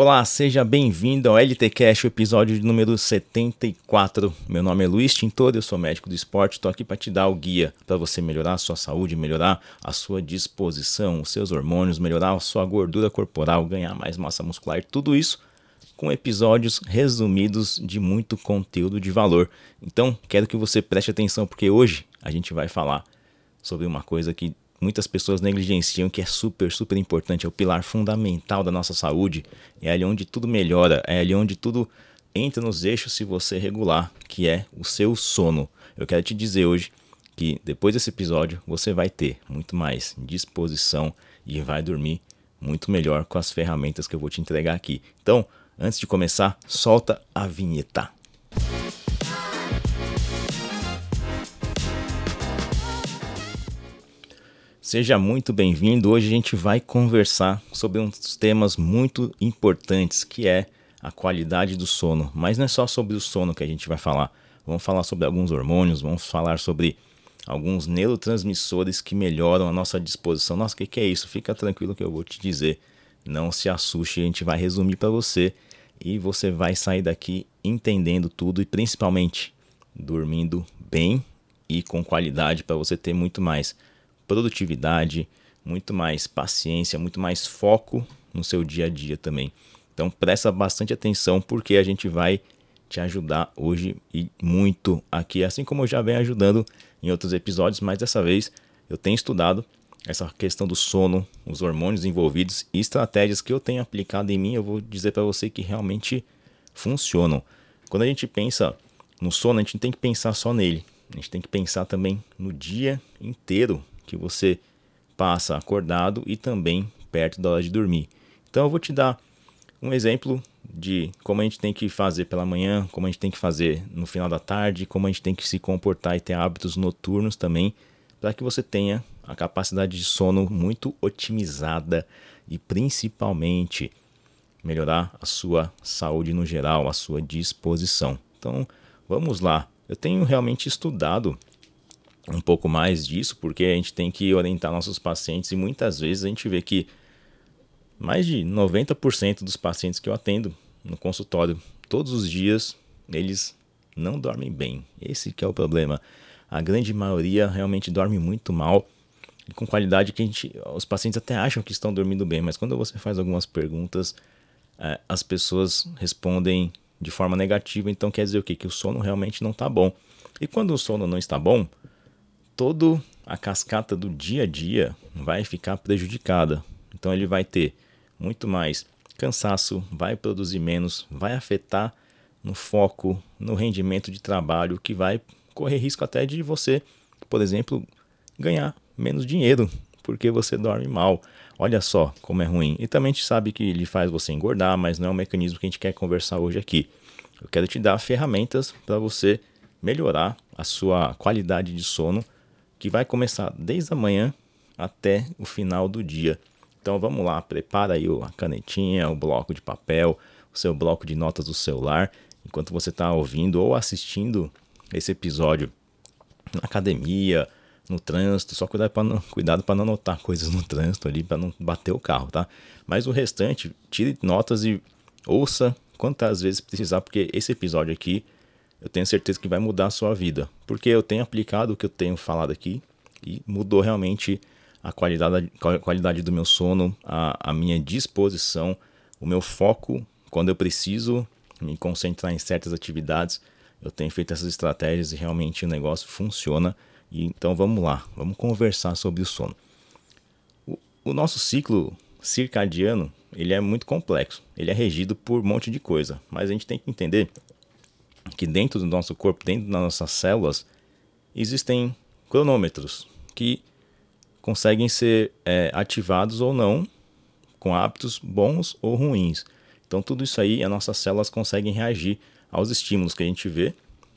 Olá, seja bem-vindo ao LTCast, o episódio número 74. Meu nome é Luiz Tintor, eu sou médico do esporte, estou aqui para te dar o guia para você melhorar a sua saúde, melhorar a sua disposição, os seus hormônios, melhorar a sua gordura corporal, ganhar mais massa muscular, tudo isso com episódios resumidos de muito conteúdo de valor. Então, quero que você preste atenção porque hoje a gente vai falar sobre uma coisa que muitas pessoas negligenciam que é super, super importante, é o pilar fundamental da nossa saúde, é ali onde tudo melhora, é ali onde tudo entra nos eixos se você regular, que é o seu sono. Eu quero te dizer hoje que depois desse episódio você vai ter muito mais disposição e vai dormir muito melhor com as ferramentas que eu vou te entregar aqui. Então, antes de começar, solta a vinheta. Seja muito bem-vindo. Hoje a gente vai conversar sobre um dos temas muito importantes, que é a qualidade do sono. Mas não é só sobre o sono que a gente vai falar. Vamos falar sobre alguns hormônios, vamos falar sobre alguns neurotransmissores que melhoram a nossa disposição. Nossa, o que, que é isso? Fica tranquilo que eu vou te dizer. Não se assuste, a gente vai resumir para você e você vai sair daqui entendendo tudo e principalmente dormindo bem e com qualidade para você ter muito mais produtividade, muito mais paciência, muito mais foco no seu dia a dia também. Então presta bastante atenção porque a gente vai te ajudar hoje e muito aqui, assim como eu já venho ajudando em outros episódios, mas dessa vez eu tenho estudado essa questão do sono, os hormônios envolvidos e estratégias que eu tenho aplicado em mim, eu vou dizer para você que realmente funcionam. Quando a gente pensa no sono, a gente não tem que pensar só nele, a gente tem que pensar também no dia inteiro que você passa acordado e também perto da hora de dormir. Então eu vou te dar um exemplo de como a gente tem que fazer pela manhã, como a gente tem que fazer no final da tarde, como a gente tem que se comportar e ter hábitos noturnos também, para que você tenha a capacidade de sono muito otimizada e principalmente melhorar a sua saúde no geral, a sua disposição. Então, vamos lá. Eu tenho realmente estudado um pouco mais disso, porque a gente tem que orientar nossos pacientes e muitas vezes a gente vê que mais de 90% dos pacientes que eu atendo no consultório todos os dias, eles não dormem bem. Esse que é o problema. A grande maioria realmente dorme muito mal com qualidade que a gente, os pacientes até acham que estão dormindo bem, mas quando você faz algumas perguntas, é, as pessoas respondem de forma negativa, então quer dizer o quê? Que o sono realmente não está bom. E quando o sono não está bom, toda a cascata do dia a dia vai ficar prejudicada. Então ele vai ter muito mais cansaço, vai produzir menos, vai afetar no foco, no rendimento de trabalho, que vai correr risco até de você, por exemplo, ganhar menos dinheiro porque você dorme mal. Olha só como é ruim. E também a gente sabe que ele faz você engordar, mas não é um mecanismo que a gente quer conversar hoje aqui. Eu quero te dar ferramentas para você melhorar a sua qualidade de sono que vai começar desde a manhã até o final do dia. Então vamos lá, prepara aí a canetinha, o bloco de papel, o seu bloco de notas do celular, enquanto você está ouvindo ou assistindo esse episódio na academia, no trânsito, só cuidado para não, cuidado não notar coisas no trânsito ali, para não bater o carro, tá? Mas o restante, tire notas e ouça quantas vezes precisar, porque esse episódio aqui eu tenho certeza que vai mudar a sua vida. Porque eu tenho aplicado o que eu tenho falado aqui e mudou realmente a qualidade, a qualidade do meu sono, a, a minha disposição, o meu foco quando eu preciso me concentrar em certas atividades. Eu tenho feito essas estratégias e realmente o negócio funciona. E, então vamos lá, vamos conversar sobre o sono. O, o nosso ciclo circadiano ele é muito complexo. Ele é regido por um monte de coisa, mas a gente tem que entender que dentro do nosso corpo, dentro das nossas células, existem cronômetros que conseguem ser é, ativados ou não com hábitos bons ou ruins. Então, tudo isso aí, as nossas células conseguem reagir aos estímulos que a gente vê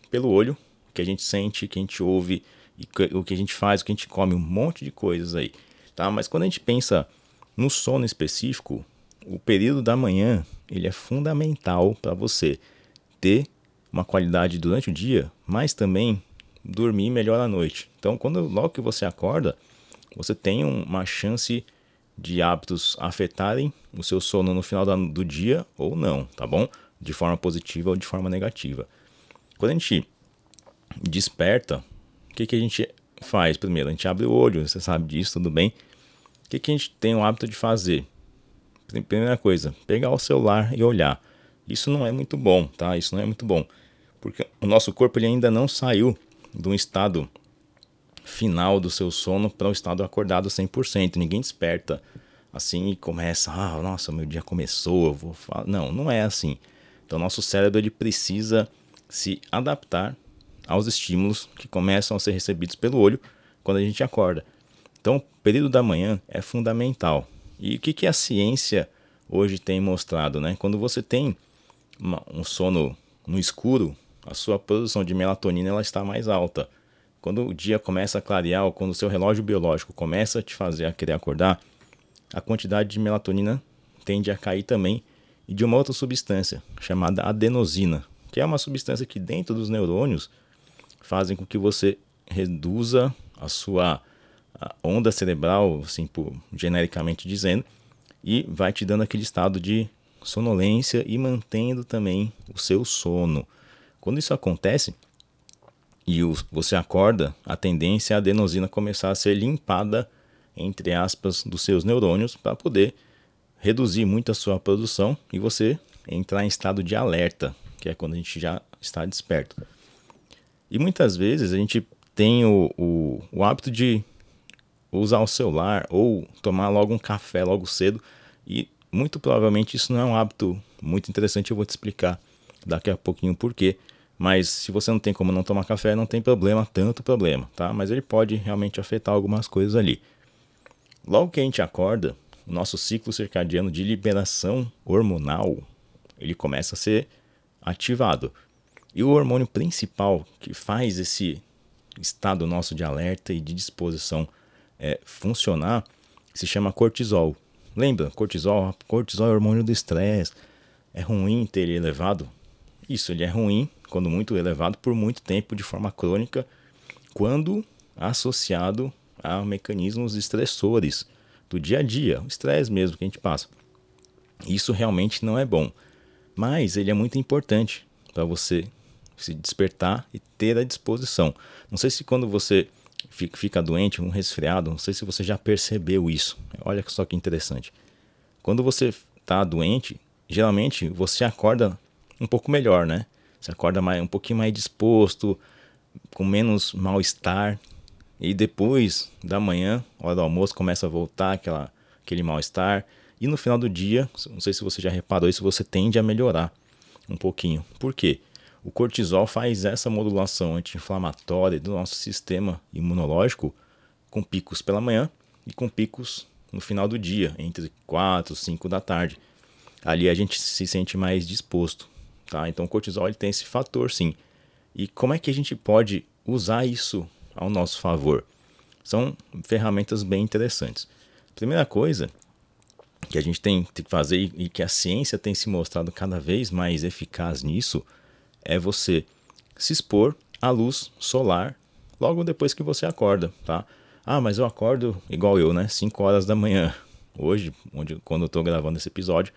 pelo olho, que a gente sente, que a gente ouve, o que a gente faz, o que a gente come, um monte de coisas aí. Tá? Mas quando a gente pensa no sono específico, o período da manhã ele é fundamental para você ter uma qualidade durante o dia, mas também dormir melhor à noite. Então, quando logo que você acorda, você tem uma chance de hábitos afetarem o seu sono no final do dia ou não, tá bom? De forma positiva ou de forma negativa. Quando a gente desperta, o que, que a gente faz? Primeiro, a gente abre o olho, você sabe disso, tudo bem. O que, que a gente tem o hábito de fazer? Primeira coisa, pegar o celular e olhar. Isso não é muito bom, tá? Isso não é muito bom. Porque o nosso corpo ele ainda não saiu um estado final do seu sono para o estado acordado 100%. Ninguém desperta assim e começa, ah, nossa, meu dia começou, eu vou falar. Não, não é assim. Então, nosso cérebro ele precisa se adaptar aos estímulos que começam a ser recebidos pelo olho quando a gente acorda. Então, o período da manhã é fundamental. E o que, que a ciência hoje tem mostrado? Né? Quando você tem um sono no escuro, a sua produção de melatonina ela está mais alta. Quando o dia começa a clarear, ou quando o seu relógio biológico começa a te fazer a querer acordar, a quantidade de melatonina tende a cair também e de uma outra substância chamada adenosina, que é uma substância que dentro dos neurônios fazem com que você reduza a sua onda cerebral, assim, por, genericamente dizendo, e vai te dando aquele estado de sonolência e mantendo também o seu sono. Quando isso acontece e você acorda, a tendência é a adenosina começar a ser limpada, entre aspas, dos seus neurônios para poder reduzir muito a sua produção e você entrar em estado de alerta, que é quando a gente já está desperto. E muitas vezes a gente tem o, o, o hábito de usar o celular ou tomar logo um café logo cedo e muito provavelmente isso não é um hábito muito interessante, eu vou te explicar daqui a pouquinho por quê. Mas se você não tem como não tomar café, não tem problema, tanto problema, tá? Mas ele pode realmente afetar algumas coisas ali. Logo que a gente acorda, o nosso ciclo circadiano de liberação hormonal, ele começa a ser ativado. E o hormônio principal que faz esse estado nosso de alerta e de disposição é, funcionar se chama cortisol. Lembra? Cortisol, cortisol é hormônio do estresse. É ruim ter ele elevado? Isso, ele é ruim quando muito elevado por muito tempo de forma crônica, quando associado a mecanismos estressores do dia a dia, o estresse mesmo que a gente passa. Isso realmente não é bom, mas ele é muito importante para você se despertar e ter a disposição. Não sei se quando você fica doente, um resfriado, não sei se você já percebeu isso. Olha só que interessante. Quando você está doente, geralmente você acorda um pouco melhor, né? Você acorda mais, um pouquinho mais disposto, com menos mal-estar. E depois da manhã, hora do almoço, começa a voltar aquela, aquele mal-estar. E no final do dia, não sei se você já reparou isso, você tende a melhorar um pouquinho. Por quê? O cortisol faz essa modulação anti-inflamatória do nosso sistema imunológico com picos pela manhã e com picos no final do dia, entre 4 e 5 da tarde. Ali a gente se sente mais disposto. Tá? Então o cortisol ele tem esse fator sim. E como é que a gente pode usar isso ao nosso favor? São ferramentas bem interessantes. Primeira coisa que a gente tem que fazer e que a ciência tem se mostrado cada vez mais eficaz nisso é você se expor à luz solar logo depois que você acorda, tá? Ah, mas eu acordo igual eu, né? 5 horas da manhã. Hoje, onde, quando eu estou gravando esse episódio,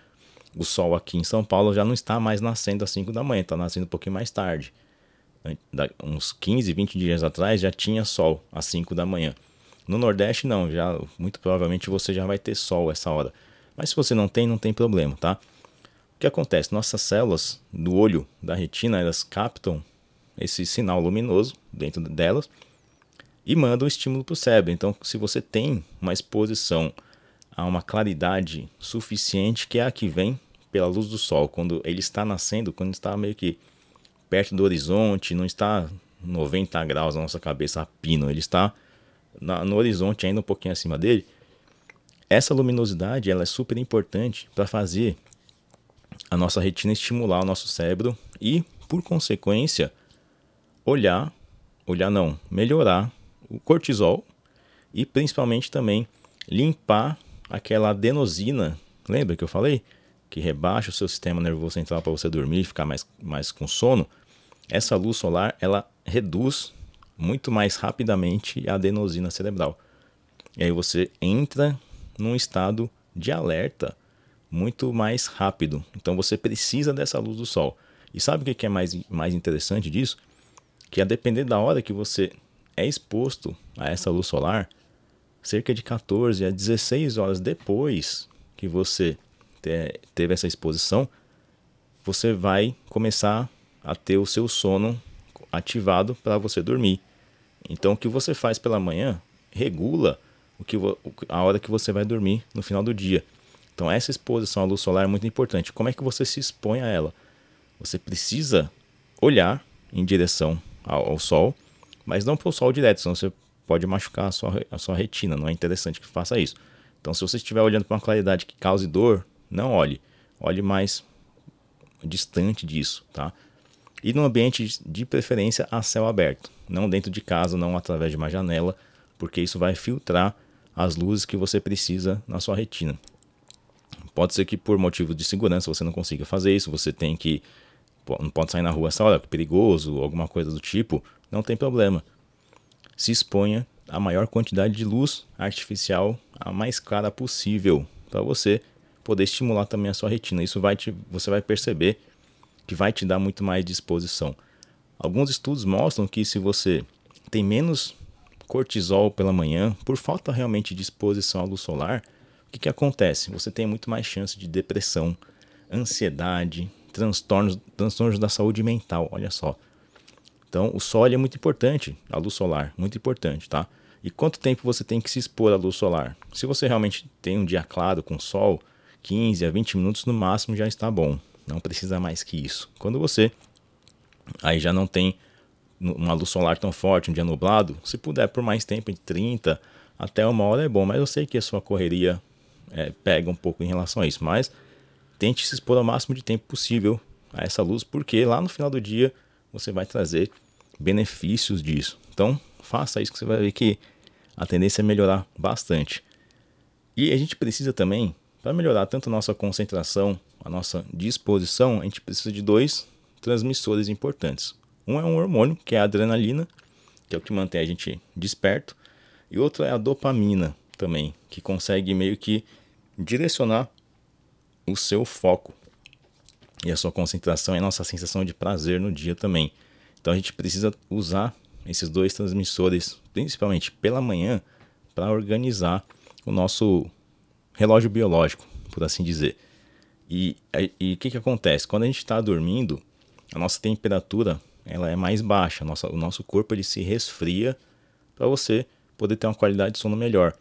o sol aqui em São Paulo já não está mais nascendo às 5 da manhã, está nascendo um pouquinho mais tarde. Uns 15, 20 dias atrás já tinha sol às 5 da manhã. No Nordeste não, já muito provavelmente você já vai ter sol essa hora. Mas se você não tem, não tem problema, tá? O que acontece? Nossas células do olho, da retina, elas captam esse sinal luminoso dentro delas e mandam o estímulo para o cérebro. Então, se você tem uma exposição a uma claridade suficiente, que é a que vem pela luz do sol, quando ele está nascendo, quando está meio que perto do horizonte, não está 90 graus na nossa cabeça a pino, ele está na, no horizonte ainda um pouquinho acima dele. Essa luminosidade ela é super importante para fazer a nossa retina estimular o nosso cérebro e, por consequência, olhar, olhar não, melhorar o cortisol e principalmente também limpar aquela adenosina, lembra que eu falei? Que rebaixa o seu sistema nervoso central para você dormir e ficar mais, mais com sono, essa luz solar ela reduz muito mais rapidamente a adenosina cerebral. E aí você entra num estado de alerta muito mais rápido. Então você precisa dessa luz do sol. E sabe o que é mais, mais interessante disso? Que a depender da hora que você é exposto a essa luz solar, cerca de 14 a 16 horas depois que você teve essa exposição, você vai começar a ter o seu sono ativado para você dormir. Então, o que você faz pela manhã regula o que a hora que você vai dormir no final do dia. Então, essa exposição à luz solar é muito importante. Como é que você se expõe a ela? Você precisa olhar em direção ao, ao sol, mas não para o sol direto, senão você pode machucar a sua, a sua retina. Não é interessante que faça isso. Então, se você estiver olhando para uma claridade que cause dor, não olhe. Olhe mais distante disso, tá? E no ambiente de preferência a céu aberto, não dentro de casa, não através de uma janela, porque isso vai filtrar as luzes que você precisa na sua retina. Pode ser que por motivo de segurança você não consiga fazer isso, você tem que não pode sair na rua essa hora, perigoso, alguma coisa do tipo, não tem problema. Se exponha a maior quantidade de luz artificial, a mais clara possível, para você poder estimular também a sua retina. Isso vai te, você vai perceber que vai te dar muito mais disposição. Alguns estudos mostram que se você tem menos cortisol pela manhã, por falta realmente de exposição à luz solar, o que, que acontece? Você tem muito mais chance de depressão, ansiedade, transtornos, transtornos da saúde mental, olha só. Então, o sol é muito importante, a luz solar, muito importante, tá? E quanto tempo você tem que se expor à luz solar? Se você realmente tem um dia claro com sol, 15 a 20 minutos no máximo já está bom. Não precisa mais que isso. Quando você aí já não tem uma luz solar tão forte, um dia nublado, se puder por mais tempo, de 30 até uma hora é bom, mas eu sei que a sua correria é, pega um pouco em relação a isso, mas tente se expor ao máximo de tempo possível a essa luz, porque lá no final do dia você vai trazer benefícios disso. Então, faça isso que você vai ver que a tendência é melhorar bastante. E a gente precisa também, para melhorar tanto a nossa concentração, a nossa disposição, a gente precisa de dois transmissores importantes. Um é um hormônio, que é a adrenalina, que é o que mantém a gente desperto, e outro é a dopamina também, que consegue meio que direcionar o seu foco e a sua concentração e a nossa sensação de prazer no dia também. Então a gente precisa usar esses dois transmissores, principalmente pela manhã, para organizar o nosso relógio biológico, por assim dizer. E o que, que acontece? Quando a gente está dormindo, a nossa temperatura ela é mais baixa, nossa, o nosso corpo ele se resfria para você poder ter uma qualidade de sono melhor.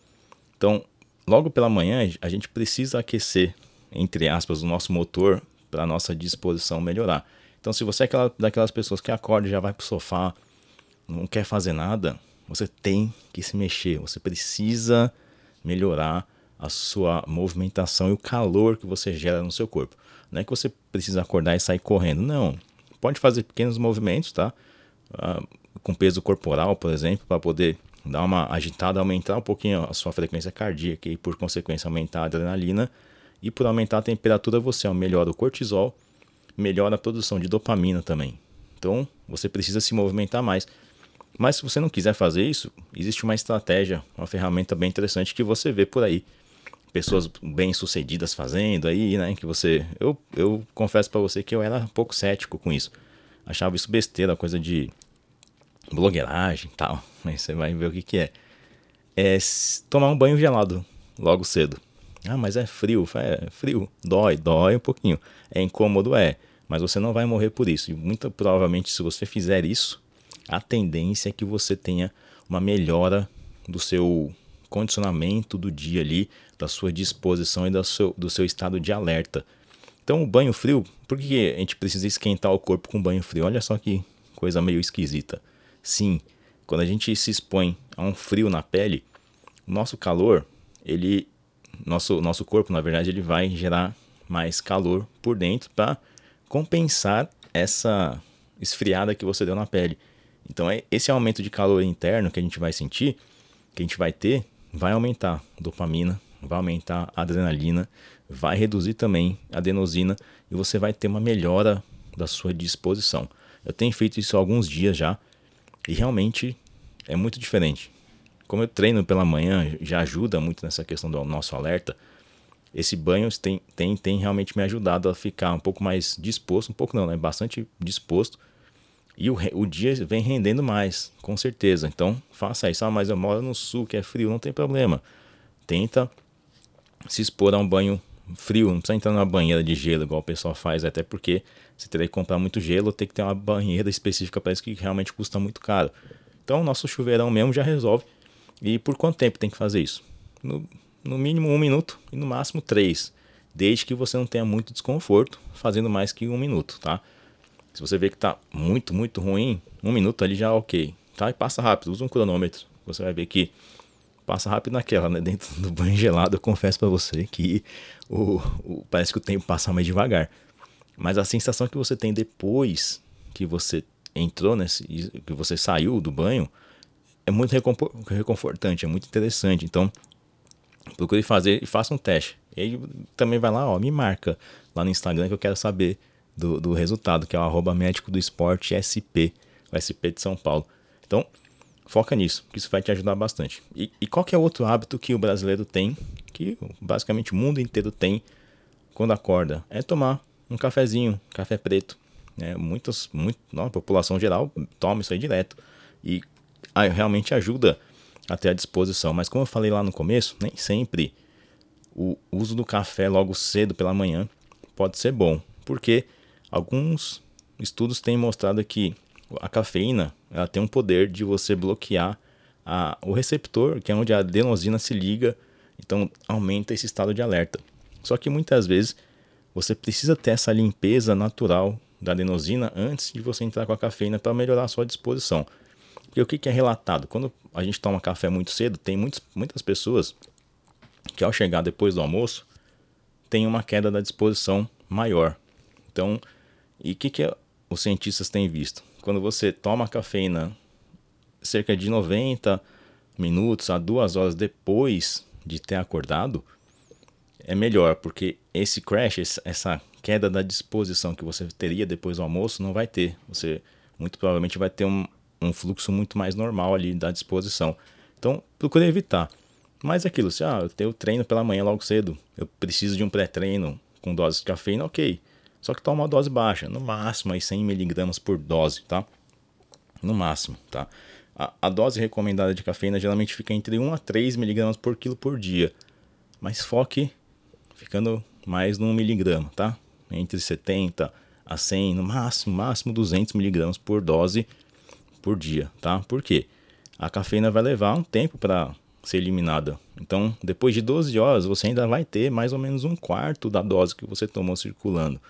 Então, logo pela manhã, a gente precisa aquecer, entre aspas, o nosso motor para a nossa disposição melhorar. Então, se você é aquela, daquelas pessoas que acorda e já vai para o sofá, não quer fazer nada, você tem que se mexer, você precisa melhorar a sua movimentação e o calor que você gera no seu corpo. Não é que você precisa acordar e sair correndo, não pode fazer pequenos movimentos, tá? Uh, com peso corporal, por exemplo, para poder dar uma agitada, aumentar um pouquinho a sua frequência cardíaca e, por consequência, aumentar a adrenalina. E por aumentar a temperatura, você melhora o cortisol, melhora a produção de dopamina também. Então, você precisa se movimentar mais. Mas se você não quiser fazer isso, existe uma estratégia, uma ferramenta bem interessante que você vê por aí. Pessoas bem sucedidas fazendo aí, né? Que você. Eu, eu confesso para você que eu era um pouco cético com isso. Achava isso besteira, coisa de blogueiragem e tal. Aí você vai ver o que, que é. É tomar um banho gelado logo cedo. Ah, mas é frio. É frio. Dói, dói um pouquinho. É incômodo, é. Mas você não vai morrer por isso. E muito provavelmente, se você fizer isso, a tendência é que você tenha uma melhora do seu condicionamento do dia ali, da sua disposição e do seu, do seu estado de alerta. Então, o banho frio, por que a gente precisa esquentar o corpo com banho frio? Olha só que coisa meio esquisita. Sim, quando a gente se expõe a um frio na pele, o nosso calor, ele nosso nosso corpo, na verdade, ele vai gerar mais calor por dentro para compensar essa esfriada que você deu na pele. Então, é esse aumento de calor interno que a gente vai sentir, que a gente vai ter, vai aumentar dopamina, vai aumentar a adrenalina, vai reduzir também a adenosina e você vai ter uma melhora da sua disposição. Eu tenho feito isso há alguns dias já e realmente é muito diferente. como eu treino pela manhã, já ajuda muito nessa questão do nosso alerta. Esse banho tem, tem, tem realmente me ajudado a ficar um pouco mais disposto, um pouco não, né? Bastante disposto. E o, o dia vem rendendo mais, com certeza. Então, faça isso. Ah, mas eu moro no sul, que é frio, não tem problema. Tenta se expor a um banho frio, não precisa entrar numa banheira de gelo, igual o pessoal faz, até porque você teria que comprar muito gelo, tem que ter uma banheira específica para isso que realmente custa muito caro. Então, nosso chuveirão mesmo já resolve. E por quanto tempo tem que fazer isso? No, no mínimo um minuto e no máximo três, desde que você não tenha muito desconforto fazendo mais que um minuto, tá? Se você vê que tá muito, muito ruim, um minuto ali já ok, tá? E passa rápido, usa um cronômetro. Você vai ver que passa rápido naquela, né? Dentro do banho gelado, eu confesso para você que o, o, parece que o tempo passa mais devagar. Mas a sensação que você tem depois que você entrou nesse, que você saiu do banho, é muito reconfortante, é muito interessante. Então, procure fazer e faça um teste. E também vai lá, ó, me marca lá no Instagram que eu quero saber do, do resultado, que é o arroba médico do esporte SP, o SP de São Paulo. Então, foca nisso, que isso vai te ajudar bastante. E, e qual que é outro hábito que o brasileiro tem, que basicamente o mundo inteiro tem quando acorda? É tomar um cafezinho, café preto. Né? Muitas, muito, não, a população geral toma isso aí direto. E realmente ajuda a ter a disposição. Mas como eu falei lá no começo, nem sempre o uso do café logo cedo pela manhã pode ser bom. Porque alguns estudos têm mostrado que a cafeína ela tem um poder de você bloquear a, o receptor, que é onde a adenosina se liga, então aumenta esse estado de alerta. Só que muitas vezes você precisa ter essa limpeza natural da adenosina antes de você entrar com a cafeína para melhorar a sua disposição. E o que, que é relatado? Quando a gente toma café muito cedo, tem muitos, muitas pessoas que ao chegar depois do almoço tem uma queda da disposição maior. Então, e o que, que os cientistas têm visto? Quando você toma cafeína cerca de 90 minutos a duas horas depois de ter acordado, é melhor, porque esse crash, essa queda da disposição que você teria depois do almoço, não vai ter. Você muito provavelmente vai ter um, um fluxo muito mais normal ali da disposição. Então, procure evitar. Mas é aquilo, se ah, eu tenho treino pela manhã logo cedo, eu preciso de um pré-treino com dose de cafeína, ok. Só que toma uma dose baixa, no máximo aí 100 miligramas por dose, tá? No máximo, tá? A, a, dose recomendada de cafeína geralmente fica entre 1 a 3 miligramas por quilo por dia. Mas foque ficando mais no 1 miligrama, tá? Entre 70 a 100, no máximo, máximo 200 miligramas por dose por dia, tá? Por quê? A cafeína vai levar um tempo para ser eliminada. Então, depois de 12 horas, você ainda vai ter mais ou menos um quarto da dose que você tomou circulando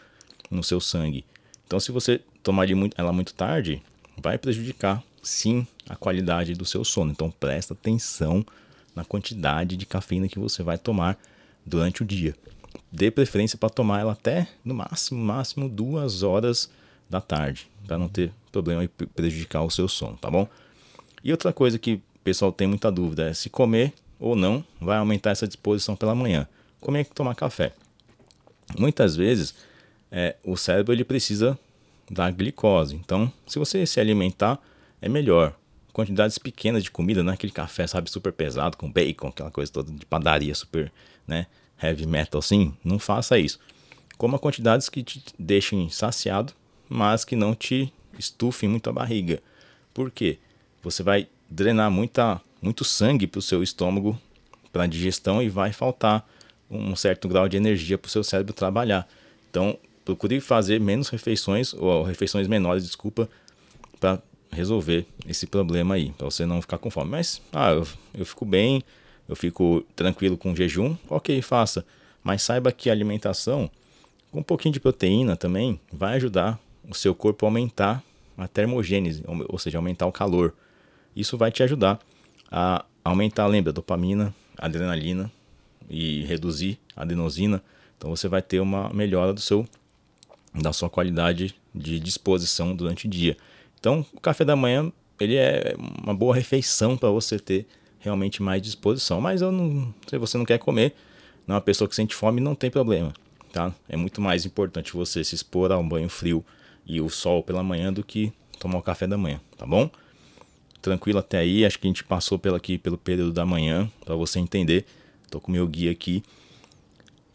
no seu sangue. Então, se você tomar ela muito tarde, vai prejudicar sim a qualidade do seu sono. Então, presta atenção na quantidade de cafeína que você vai tomar durante o dia. Dê preferência para tomar ela até no máximo, máximo duas horas da tarde, para não ter problema e prejudicar o seu sono, tá bom? E outra coisa que o pessoal tem muita dúvida é se comer ou não vai aumentar essa disposição pela manhã. Como é que tomar café? Muitas vezes é, o cérebro ele precisa da glicose. Então, se você se alimentar, é melhor. Quantidades pequenas de comida, não é aquele café, sabe, super pesado, com bacon, aquela coisa toda de padaria super, né, heavy metal assim. Não faça isso. Coma quantidades que te deixem saciado mas que não te estufem muito a barriga. Por quê? Você vai drenar muita, muito sangue para o seu estômago para a digestão e vai faltar um certo grau de energia para o seu cérebro trabalhar. Então, procure fazer menos refeições, ou refeições menores, desculpa, para resolver esse problema aí, para você não ficar com fome. Mas, ah, eu, eu fico bem, eu fico tranquilo com jejum, ok, faça. Mas saiba que a alimentação, com um pouquinho de proteína também, vai ajudar o seu corpo aumentar a termogênese, ou seja, aumentar o calor. Isso vai te ajudar a aumentar, lembra, a dopamina, a adrenalina e reduzir a adenosina. Então você vai ter uma melhora do seu da sua qualidade de disposição durante o dia. Então, o café da manhã, ele é uma boa refeição para você ter realmente mais disposição. Mas eu não, se você não quer comer, não é uma pessoa que sente fome, não tem problema, tá? É muito mais importante você se expor a um banho frio e o sol pela manhã do que tomar o café da manhã, tá bom? tranquilo até aí. Acho que a gente passou pelo aqui pelo período da manhã para você entender. Tô com meu guia aqui.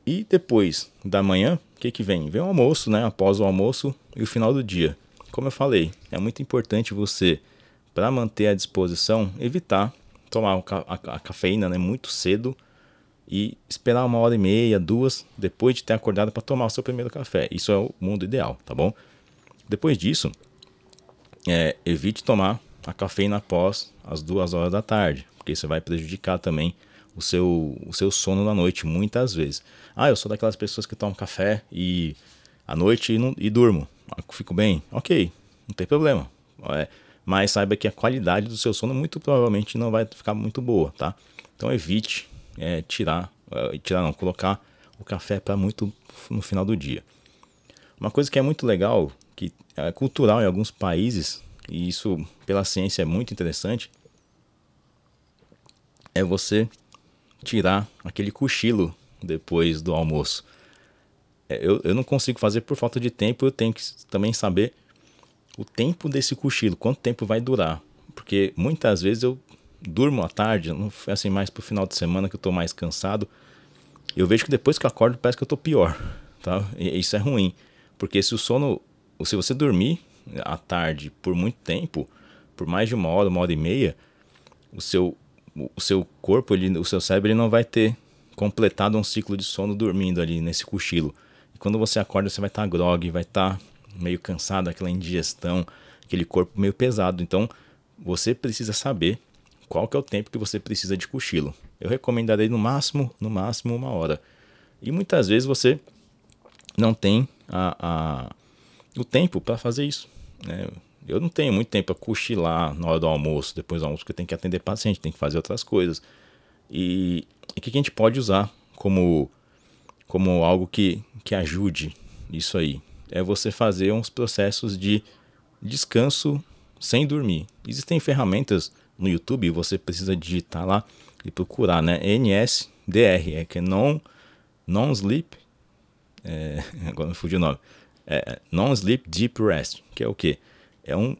E depois da manhã, o que que vem? Vem o almoço, né? Após o almoço e o final do dia. Como eu falei, é muito importante você para manter a disposição, evitar tomar a cafeína né, muito cedo e esperar uma hora e meia, duas, depois de ter acordado para tomar o seu primeiro café. Isso é o mundo ideal, tá bom? Depois disso, é, evite tomar a cafeína após as duas horas da tarde, porque isso vai prejudicar também o seu, o seu sono na noite, muitas vezes. Ah, eu sou daquelas pessoas que tomam café e à noite e, não, e durmo. Fico bem. Ok, não tem problema. É, mas saiba que a qualidade do seu sono muito provavelmente não vai ficar muito boa, tá? Então evite é, tirar, é, tirar não, colocar o café para muito no final do dia. Uma coisa que é muito legal, que é cultural em alguns países, e isso pela ciência é muito interessante, é você tirar aquele cochilo depois do almoço. É, eu, eu não consigo fazer por falta de tempo, eu tenho que também saber o tempo desse cochilo, quanto tempo vai durar. Porque muitas vezes eu durmo à tarde, não assim mais pro final de semana que eu tô mais cansado. Eu vejo que depois que eu acordo parece que eu tô pior, tá? E isso é ruim, porque se o sono, se você dormir à tarde por muito tempo, por mais de uma hora, uma hora e meia, o seu o seu corpo, ele, o seu cérebro ele não vai ter completado um ciclo de sono dormindo ali nesse cochilo. E quando você acorda, você vai estar tá grog, vai estar tá meio cansado, aquela indigestão, aquele corpo meio pesado. Então, você precisa saber qual que é o tempo que você precisa de cochilo. Eu recomendarei no máximo, no máximo uma hora. E muitas vezes você não tem a, a o tempo para fazer isso. Né? Eu não tenho muito tempo para cochilar na hora do almoço, depois do almoço, porque eu tenho que atender paciente, tem que fazer outras coisas. E o que a gente pode usar como, como algo que, que ajude isso aí? é você fazer uns processos de descanso sem dormir. Existem ferramentas no YouTube, você precisa digitar lá e procurar, né? NSDR, é que é non, non sleep, é, agora me fugiu o nome, é, non sleep deep rest, que é o que? É um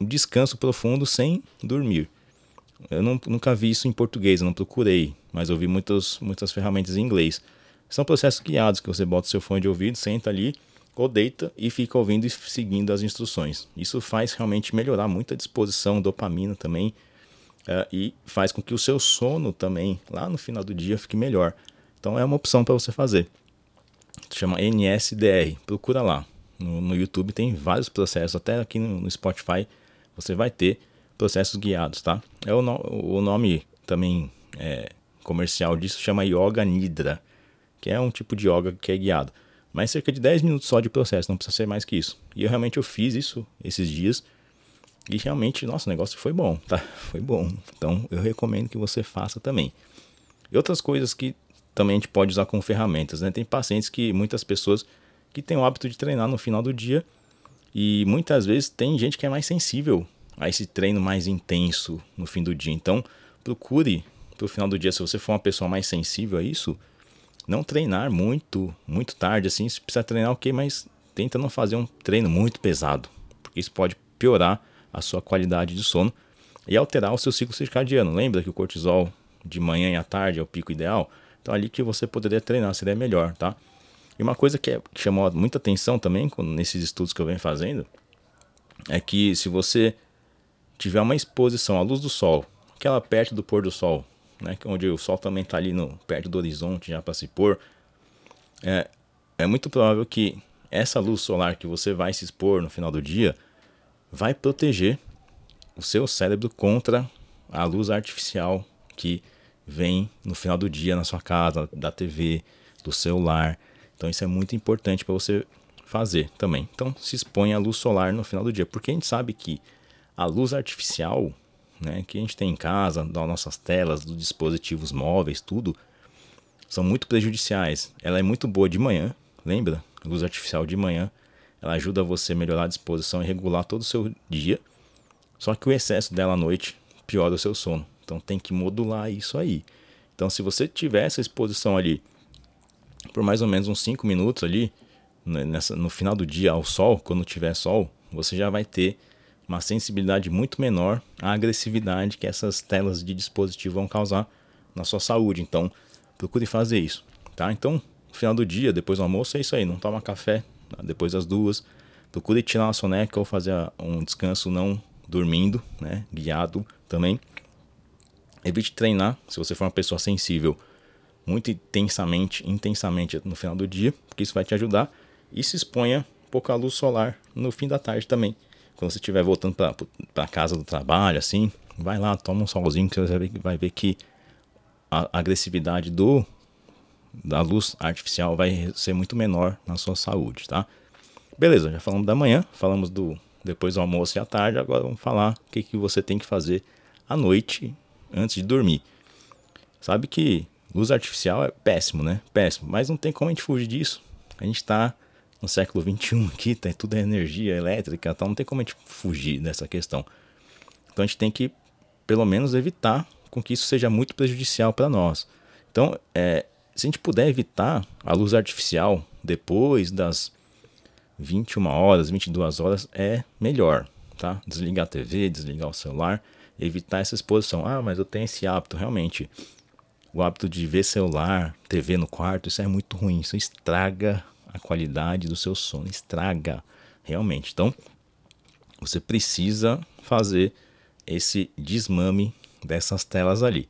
descanso profundo sem dormir. Eu não, nunca vi isso em português, eu não procurei, mas eu vi muitas, muitas ferramentas em inglês. São processos guiados que você bota seu fone de ouvido, senta ali ou deita e fica ouvindo e seguindo as instruções. Isso faz realmente melhorar muito a disposição, dopamina também, uh, e faz com que o seu sono também, lá no final do dia, fique melhor. Então é uma opção para você fazer. Chama NSDR, procura lá. No, no, YouTube tem vários processos, até aqui no, no, Spotify você vai ter processos guiados, tá? É o, no, o nome também é, comercial disso chama Yoga Nidra, que é um tipo de yoga que é guiado. Mas cerca de 10 minutos só de processo, não precisa ser mais que isso. E eu realmente eu fiz isso esses dias. E realmente, nosso negócio foi bom, tá? Foi bom. Então eu recomendo que você faça também. E outras coisas que também a gente pode usar como ferramentas, né? Tem pacientes que, muitas pessoas que têm o hábito de treinar no final do dia. E muitas vezes tem gente que é mais sensível a esse treino mais intenso no fim do dia. Então procure pro final do dia, se você for uma pessoa mais sensível a isso, não treinar muito, muito tarde, assim, se precisa treinar ok, mas tenta não fazer um treino muito pesado, porque isso pode piorar a sua qualidade de sono e alterar o seu ciclo circadiano. Lembra que o cortisol de manhã e à tarde é o pico ideal? Então ali que você poderia treinar seria melhor, tá? E uma coisa que, é, que chamou muita atenção também nesses estudos que eu venho fazendo é que se você tiver uma exposição à luz do sol, aquela perto do pôr do sol, né, onde o sol também está ali no, perto do horizonte já para se pôr, é, é muito provável que essa luz solar que você vai se expor no final do dia vai proteger o seu cérebro contra a luz artificial que vem no final do dia na sua casa, da TV, do celular. Então isso é muito importante para você fazer também. Então se expõe à luz solar no final do dia, porque a gente sabe que a luz artificial né, que a gente tem em casa, das nossas telas, dos dispositivos móveis, tudo, são muito prejudiciais. Ela é muito boa de manhã, lembra? Luz artificial de manhã, ela ajuda você a melhorar a disposição e regular todo o seu dia. Só que o excesso dela à noite piora o seu sono. Então tem que modular isso aí. Então se você tiver essa exposição ali por mais ou menos uns 5 minutos ali, né, nessa, no final do dia ao sol, quando tiver sol, você já vai ter uma sensibilidade muito menor à agressividade que essas telas de dispositivo vão causar na sua saúde. Então, procure fazer isso, tá? Então, no final do dia, depois do almoço, é isso aí. Não toma café tá? depois das duas. Procure tirar uma soneca ou fazer um descanso não dormindo, né? Guiado também. Evite treinar se você for uma pessoa sensível muito intensamente, intensamente no final do dia, porque isso vai te ajudar. E se exponha pouca luz solar no fim da tarde também. Quando você estiver voltando para casa do trabalho, assim, vai lá, toma um solzinho que você vai ver que a agressividade do da luz artificial vai ser muito menor na sua saúde, tá? Beleza, já falamos da manhã, falamos do depois do almoço e à tarde, agora vamos falar o que, que você tem que fazer à noite antes de dormir. Sabe que luz artificial é péssimo, né? Péssimo, mas não tem como a gente fugir disso. A gente está no século 21 aqui, tá, tudo é energia elétrica, então não tem como a gente fugir dessa questão. Então a gente tem que, pelo menos, evitar com que isso seja muito prejudicial para nós. Então, é, se a gente puder evitar a luz artificial depois das 21 horas, 22 horas, é melhor, tá? Desligar a TV, desligar o celular, evitar essa exposição. Ah, mas eu tenho esse hábito, realmente. O hábito de ver celular, TV no quarto, isso é muito ruim. Isso estraga a qualidade do seu sono, estraga realmente. Então, você precisa fazer esse desmame dessas telas ali.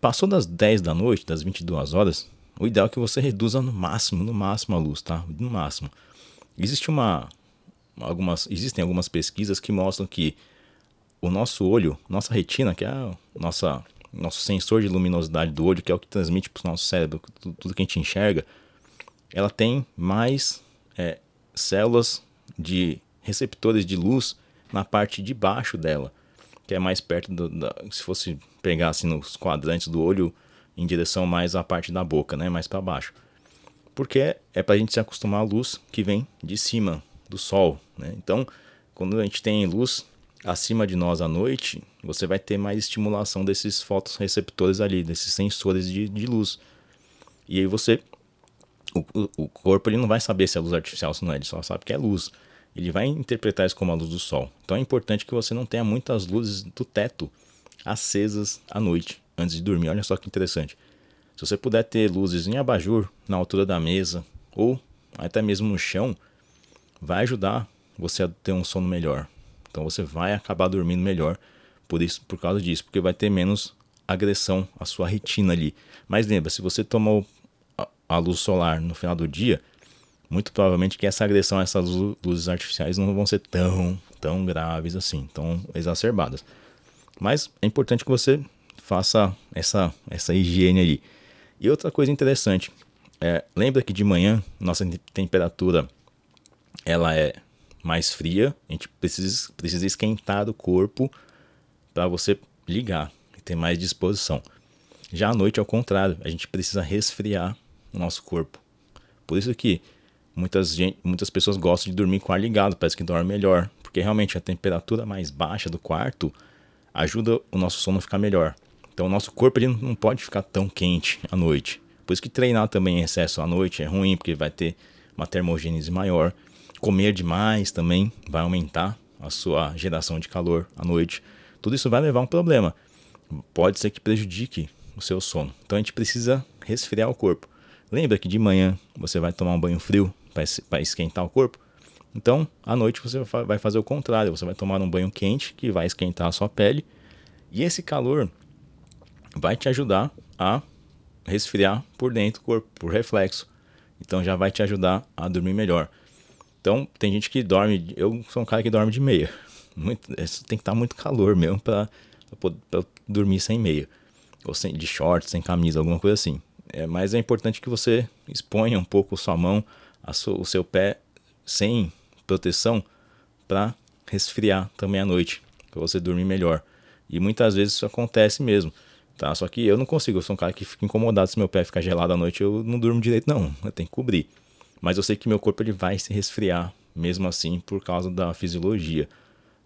Passou das 10 da noite, das 22 horas, o ideal é que você reduza no máximo, no máximo a luz, tá? No máximo. Existe uma algumas existem algumas pesquisas que mostram que o nosso olho, nossa retina, que é a nossa nosso sensor de luminosidade do olho, que é o que transmite para o nosso cérebro tudo, que a gente enxerga, ela tem mais é, células de receptores de luz na parte de baixo dela, que é mais perto do, da, se fosse pegar assim nos quadrantes do olho em direção mais à parte da boca, né, mais para baixo. Porque é para a gente se acostumar à luz que vem de cima do sol, né? Então, quando a gente tem luz acima de nós à noite, você vai ter mais estimulação desses fotorreceptores ali, desses sensores de, de luz. E aí você o, o corpo ele não vai saber se é luz artificial ou se não é, ele só sabe que é luz. Ele vai interpretar isso como a luz do sol. Então é importante que você não tenha muitas luzes do teto acesas à noite, antes de dormir. Olha só que interessante. Se você puder ter luzes em abajur na altura da mesa ou até mesmo no chão, vai ajudar você a ter um sono melhor. Então você vai acabar dormindo melhor por isso, por causa disso, porque vai ter menos agressão à sua retina ali. Mas lembra, se você tomou a luz solar no final do dia, muito provavelmente que essa agressão essas luzes artificiais não vão ser tão, tão graves assim, tão exacerbadas. Mas é importante que você faça essa, essa higiene ali. E outra coisa interessante, é, lembra que de manhã nossa temperatura ela é mais fria, a gente precisa, precisa esquentar o corpo para você ligar e ter mais disposição. Já à noite, ao contrário, a gente precisa resfriar no nosso corpo. Por isso que muitas, gente, muitas pessoas gostam de dormir com o ar ligado, parece que dorme melhor, porque realmente a temperatura mais baixa do quarto ajuda o nosso sono a ficar melhor. Então o nosso corpo ele não pode ficar tão quente à noite. Por isso que treinar também em excesso à noite é ruim, porque vai ter uma termogênese maior. Comer demais também vai aumentar a sua geração de calor à noite. Tudo isso vai levar a um problema. Pode ser que prejudique o seu sono. Então a gente precisa resfriar o corpo. Lembra que de manhã você vai tomar um banho frio para esquentar o corpo? Então, à noite você vai fazer o contrário, você vai tomar um banho quente que vai esquentar a sua pele, e esse calor vai te ajudar a resfriar por dentro do corpo, por reflexo. Então já vai te ajudar a dormir melhor. Então, tem gente que dorme, eu sou um cara que dorme de meia. Muito, tem que estar muito calor mesmo para dormir sem meia. Ou sem, de shorts, sem camisa, alguma coisa assim. É, mas é importante que você exponha um pouco sua mão, o seu pé sem proteção para resfriar também à noite, para você dormir melhor. E muitas vezes isso acontece mesmo, tá? Só que eu não consigo, eu sou um cara que fica incomodado se meu pé ficar gelado à noite, eu não durmo direito não, eu tenho que cobrir. Mas eu sei que meu corpo ele vai se resfriar mesmo assim por causa da fisiologia.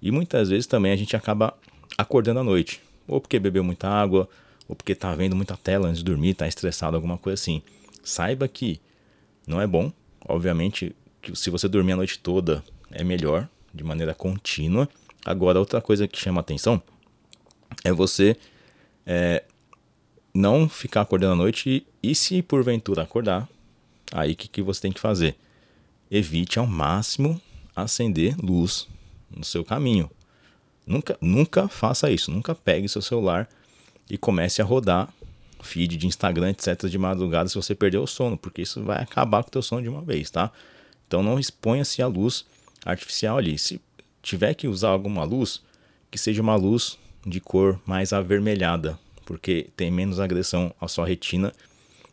E muitas vezes também a gente acaba acordando à noite, ou porque bebeu muita água, ou porque está vendo muita tela antes de dormir, está estressado, alguma coisa assim. Saiba que não é bom, obviamente, que se você dormir a noite toda é melhor de maneira contínua. Agora, outra coisa que chama atenção é você é, não ficar acordando à noite e, e se porventura acordar, aí o que, que você tem que fazer? Evite ao máximo acender luz no seu caminho. Nunca, nunca faça isso. Nunca pegue seu celular e comece a rodar feed de Instagram, etc. de madrugada se você perder o sono, porque isso vai acabar com o teu sono de uma vez, tá? Então não exponha-se à luz artificial ali. Se tiver que usar alguma luz, que seja uma luz de cor mais avermelhada, porque tem menos agressão à sua retina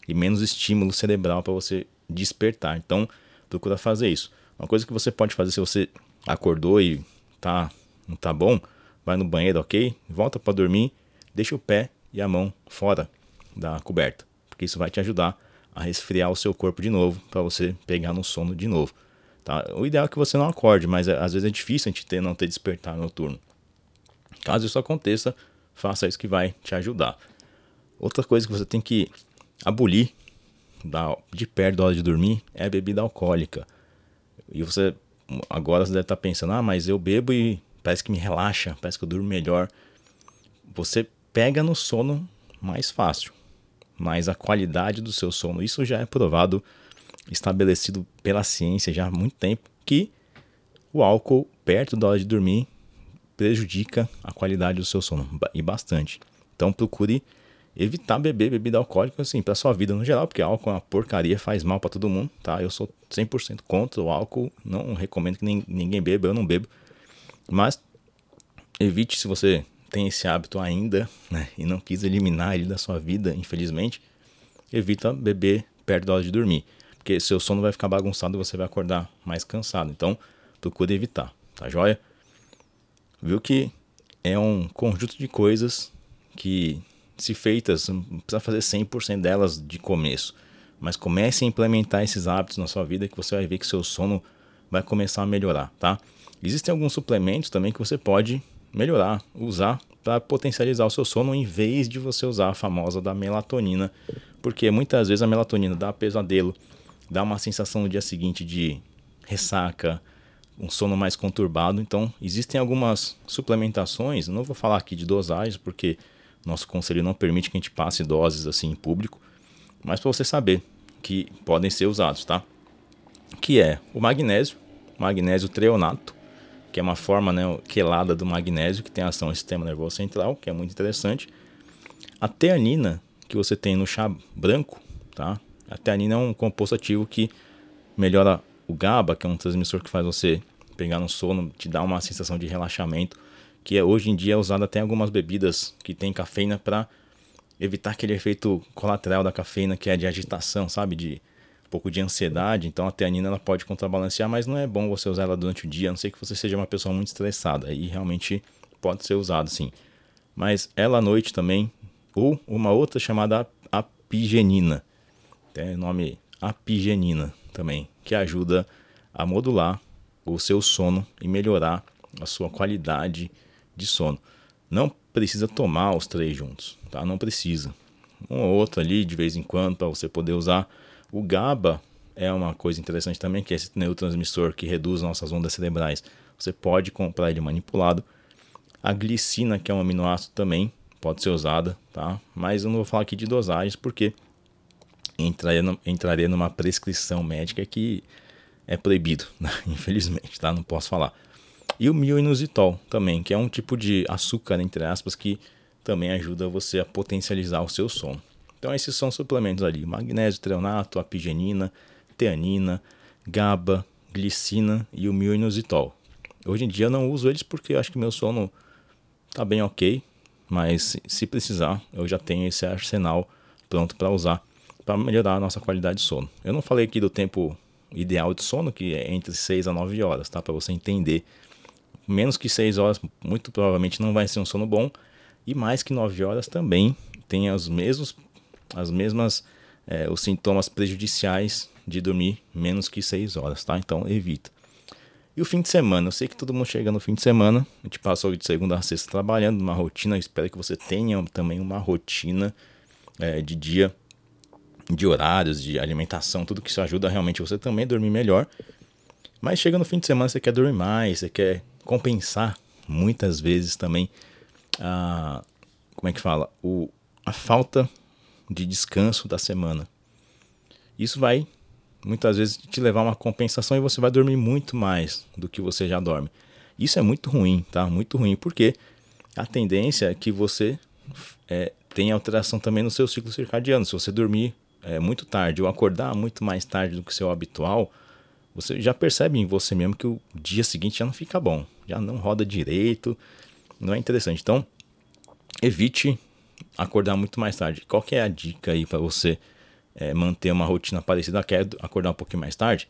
e menos estímulo cerebral para você despertar. Então, procura fazer isso. Uma coisa que você pode fazer se você acordou e tá não tá bom, vai no banheiro, ok? Volta para dormir, deixa o pé e a mão fora da coberta, porque isso vai te ajudar a resfriar o seu corpo de novo para você pegar no sono de novo. Tá? O ideal é que você não acorde, mas é, às vezes é difícil a gente ter, não ter despertar noturno. Caso isso aconteça, faça isso que vai te ajudar. Outra coisa que você tem que abolir de perto da hora de dormir é a bebida alcoólica. E você agora você deve estar pensando, ah, mas eu bebo e parece que me relaxa, parece que eu durmo melhor. Você pega no sono mais fácil, mas a qualidade do seu sono, isso já é provado, estabelecido pela ciência já há muito tempo, que o álcool perto da hora de dormir prejudica a qualidade do seu sono e bastante. Então procure evitar beber bebida alcoólica assim para sua vida no geral, porque álcool é uma porcaria, faz mal para todo mundo, tá? Eu sou 100% contra o álcool, não recomendo que ninguém beba, eu não bebo. Mas evite se você tem esse hábito ainda, né, e não quis eliminar ele da sua vida, infelizmente, evita beber perto da hora de dormir, porque seu sono vai ficar bagunçado e você vai acordar mais cansado. Então, procure evitar, tá joia? Viu que é um conjunto de coisas que se feitas, não precisa fazer 100% delas de começo, mas comece a implementar esses hábitos na sua vida que você vai ver que seu sono vai começar a melhorar, tá? Existem alguns suplementos também que você pode melhorar, usar para potencializar o seu sono em vez de você usar a famosa da melatonina, porque muitas vezes a melatonina dá pesadelo, dá uma sensação no dia seguinte de ressaca, um sono mais conturbado. Então, existem algumas suplementações, não vou falar aqui de dosagens, porque nosso conselho não permite que a gente passe doses assim em público, mas para você saber que podem ser usados, tá? Que é o magnésio, magnésio treonato, que é uma forma né, quelada do magnésio que tem ação no sistema nervoso central, que é muito interessante. A teanina, que você tem no chá branco, tá? A teanina é um composto ativo que melhora o GABA, que é um transmissor que faz você pegar no sono, te dá uma sensação de relaxamento que é, hoje em dia é usado até em algumas bebidas que tem cafeína para evitar aquele efeito colateral da cafeína que é de agitação, sabe? De um pouco de ansiedade. Então a teanina ela pode contrabalancear, mas não é bom você usar ela durante o dia, a não ser que você seja uma pessoa muito estressada. Aí realmente pode ser usado sim. Mas ela à noite também, ou uma outra chamada apigenina. Tem nome apigenina também, que ajuda a modular o seu sono e melhorar a sua qualidade de sono. Não precisa tomar os três juntos, tá? Não precisa. Um ou outro ali de vez em quando para você poder usar. O GABA é uma coisa interessante também, que é esse neurotransmissor que reduz nossas ondas cerebrais. Você pode comprar ele manipulado. A glicina, que é um aminoácido também, pode ser usada, tá? Mas eu não vou falar aqui de dosagens porque entraria, entraria numa prescrição médica que é proibido, né? infelizmente, tá? Não posso falar. E o mioinositol também, que é um tipo de açúcar, entre aspas, que também ajuda você a potencializar o seu sono. Então esses são suplementos ali, magnésio treonato, apigenina, teanina, GABA, glicina e o mioinositol. Hoje em dia eu não uso eles porque eu acho que meu sono tá bem ok, mas se precisar eu já tenho esse arsenal pronto para usar para melhorar a nossa qualidade de sono. Eu não falei aqui do tempo ideal de sono, que é entre 6 a 9 horas, tá? Para você entender menos que 6 horas, muito provavelmente não vai ser um sono bom. E mais que 9 horas também tem os mesmos, as mesmas, é, os sintomas prejudiciais de dormir menos que 6 horas, tá? Então evita. E o fim de semana, eu sei que todo mundo chega no fim de semana, a gente passou de segunda a sexta trabalhando numa rotina, eu espero que você tenha também uma rotina é, de dia, de horários, de alimentação, tudo que isso ajuda realmente você também a dormir melhor. Mas chega no fim de semana, você quer dormir mais, você quer compensar muitas vezes também a. Como é que fala? O, a falta de descanso da semana. Isso vai muitas vezes te levar a uma compensação e você vai dormir muito mais do que você já dorme. Isso é muito ruim, tá? Muito ruim, porque a tendência é que você é, tenha alteração também no seu ciclo circadiano. Se você dormir é, muito tarde ou acordar muito mais tarde do que o seu habitual, você já percebe em você mesmo que o dia seguinte já não fica bom, já não roda direito, não é interessante. Então, evite acordar muito mais tarde. Qual que é a dica aí para você é, manter uma rotina parecida? Quer acordar um pouquinho mais tarde?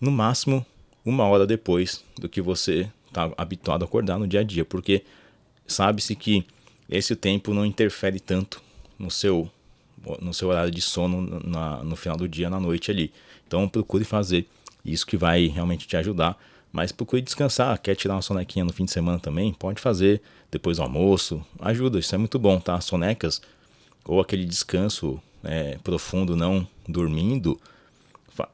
No máximo uma hora depois do que você está habituado a acordar no dia a dia, porque sabe-se que esse tempo não interfere tanto no seu no seu horário de sono na, no final do dia, na noite ali. Então procure fazer isso que vai realmente te ajudar. Mas procure descansar. Quer tirar uma sonequinha no fim de semana também? Pode fazer depois do almoço. Ajuda, isso é muito bom, tá? Sonecas ou aquele descanso é, profundo, não dormindo,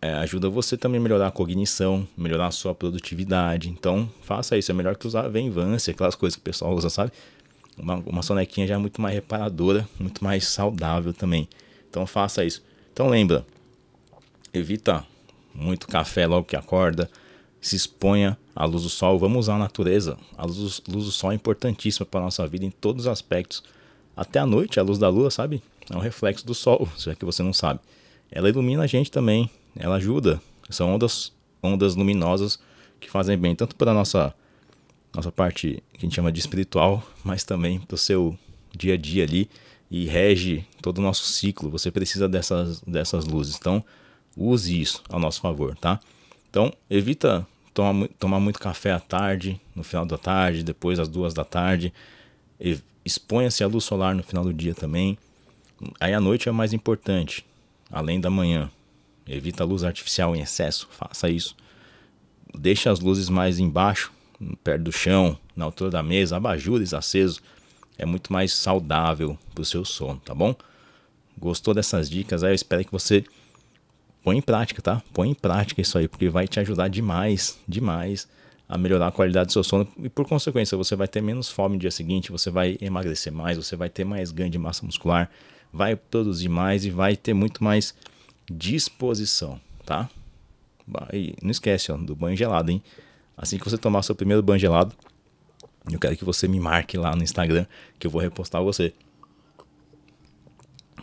é, ajuda você também a melhorar a cognição, melhorar a sua produtividade. Então, faça isso. É melhor que usar Venvance, aquelas coisas que o pessoal usa, sabe? Uma, uma sonequinha já é muito mais reparadora, muito mais saudável também. Então, faça isso. Então, lembra, evita muito café logo que acorda, se exponha à luz do sol. Vamos usar a natureza. A luz, luz do sol é importantíssima para a nossa vida em todos os aspectos. Até a noite, a luz da lua, sabe? É um reflexo do sol, já que você não sabe. Ela ilumina a gente também, ela ajuda. São ondas, ondas luminosas que fazem bem tanto para a nossa, nossa parte que a gente chama de espiritual, mas também para o seu dia a dia ali e rege todo o nosso ciclo. Você precisa dessas, dessas luzes. Então, use isso ao nosso favor, tá? Então, evita tomar, tomar muito café à tarde, no final da tarde, depois às duas da tarde. Exponha-se à luz solar no final do dia também. Aí a noite é mais importante, além da manhã. Evita a luz artificial em excesso, faça isso. Deixa as luzes mais embaixo, perto do chão, na altura da mesa, abajures acesos. É muito mais saudável para o seu sono, tá bom? Gostou dessas dicas? Aí eu espero que você põe em prática, tá? Põe em prática isso aí, porque vai te ajudar demais, demais a melhorar a qualidade do seu sono e por consequência você vai ter menos fome no dia seguinte, você vai emagrecer mais, você vai ter mais ganho de massa muscular, vai produzir mais e vai ter muito mais disposição, tá? E não esquece ó, do banho gelado, hein? Assim que você tomar seu primeiro banho gelado, eu quero que você me marque lá no Instagram que eu vou repostar você.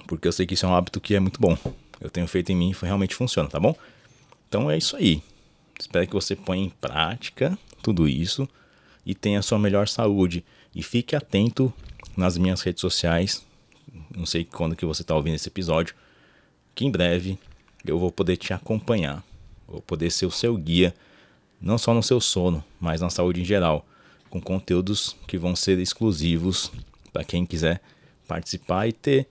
Porque eu sei que isso é um hábito que é muito bom. Eu tenho feito em mim realmente funciona, tá bom? Então é isso aí. Espero que você ponha em prática tudo isso e tenha a sua melhor saúde. E fique atento nas minhas redes sociais. Não sei quando que você está ouvindo esse episódio. Que em breve eu vou poder te acompanhar. Vou poder ser o seu guia. Não só no seu sono, mas na saúde em geral. Com conteúdos que vão ser exclusivos para quem quiser participar e ter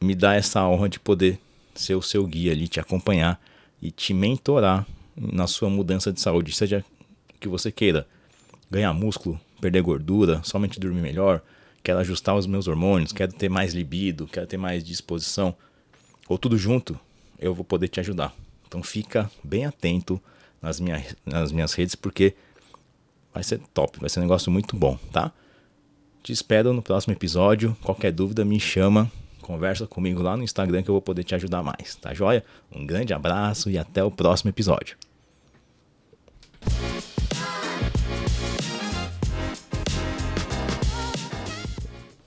me dar essa honra de poder ser o seu guia ali, te acompanhar e te mentorar na sua mudança de saúde, seja que você queira ganhar músculo, perder gordura, somente dormir melhor, quero ajustar os meus hormônios, quero ter mais libido, quero ter mais disposição, ou tudo junto, eu vou poder te ajudar. Então fica bem atento nas, minha, nas minhas redes, porque vai ser top, vai ser um negócio muito bom, tá? Te espero no próximo episódio. Qualquer dúvida, me chama, conversa comigo lá no Instagram que eu vou poder te ajudar mais, tá joia? Um grande abraço e até o próximo episódio.